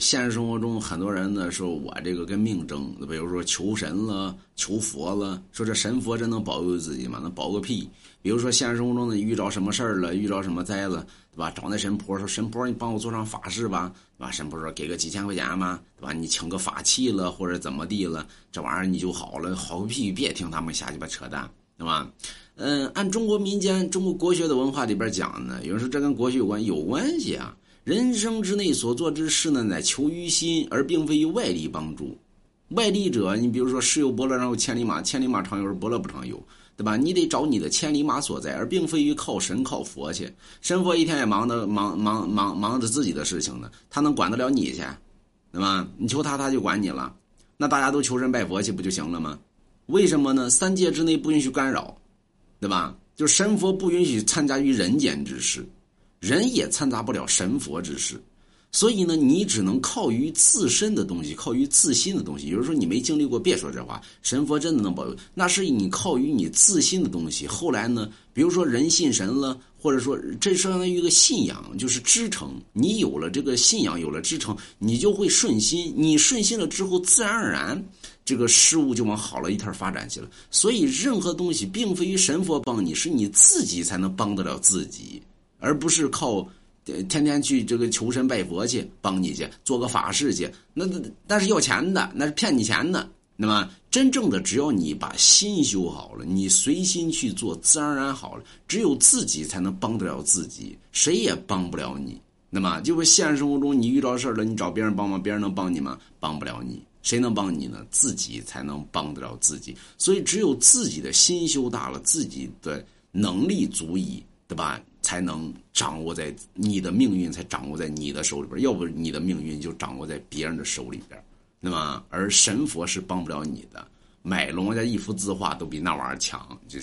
现实生活中，很多人呢说我这个跟命争，比如说求神了、求佛了，说这神佛真能保佑自己吗？能保个屁！比如说现实生活中呢，遇着什么事儿了，遇着什么灾了，对吧？找那神婆说：“神婆，你帮我做上法事吧，对吧？”神婆说：“给个几千块钱嘛，对吧？你请个法器了，或者怎么地了，这玩意儿你就好了。好个屁！别听他们瞎鸡巴扯淡，对吧？嗯，按中国民间、中国国学的文化里边讲呢，有人说这跟国学有关，有关系啊。人生之内所做之事呢，乃求于心，而并非于外力帮助。外力者，你比如说“十有伯乐，然后千里马，千里马常有，而伯乐不常有”，对吧？你得找你的千里马所在，而并非于靠神靠佛去。神佛一天也忙的忙忙忙忙着自己的事情呢，他能管得了你去？对吧？你求他，他就管你了。那大家都求神拜佛去不就行了吗？为什么呢？三界之内不允许干扰，对吧？就神佛不允许参加于人间之事。人也掺杂不了神佛之事，所以呢，你只能靠于自身的东西，靠于自心的东西。有人说你没经历过，别说这话。神佛真的能保佑，那是你靠于你自心的东西。后来呢，比如说人信神了，或者说这相当于一个信仰，就是支撑。你有了这个信仰，有了支撑，你就会顺心。你顺心了之后，自然而然这个事物就往好了一条发展去了。所以，任何东西并非于神佛帮你，是你自己才能帮得了自己。而不是靠天天去这个求神拜佛去帮你去做个法事去，那那那是要钱的，那是骗你钱的。那么真正的，只要你把心修好了，你随心去做，自然而然好了。只有自己才能帮得了自己，谁也帮不了你。那么就是现实生活中，你遇到事儿了，你找别人帮忙，别人能帮你吗？帮不了你，谁能帮你呢？自己才能帮得了自己。所以，只有自己的心修大了，自己的能力足以，对吧？才能掌握在你的命运，才掌握在你的手里边。要不你的命运就掌握在别人的手里边。那么，而神佛是帮不了你的，买龙家一幅字画都比那玩意儿强，就是。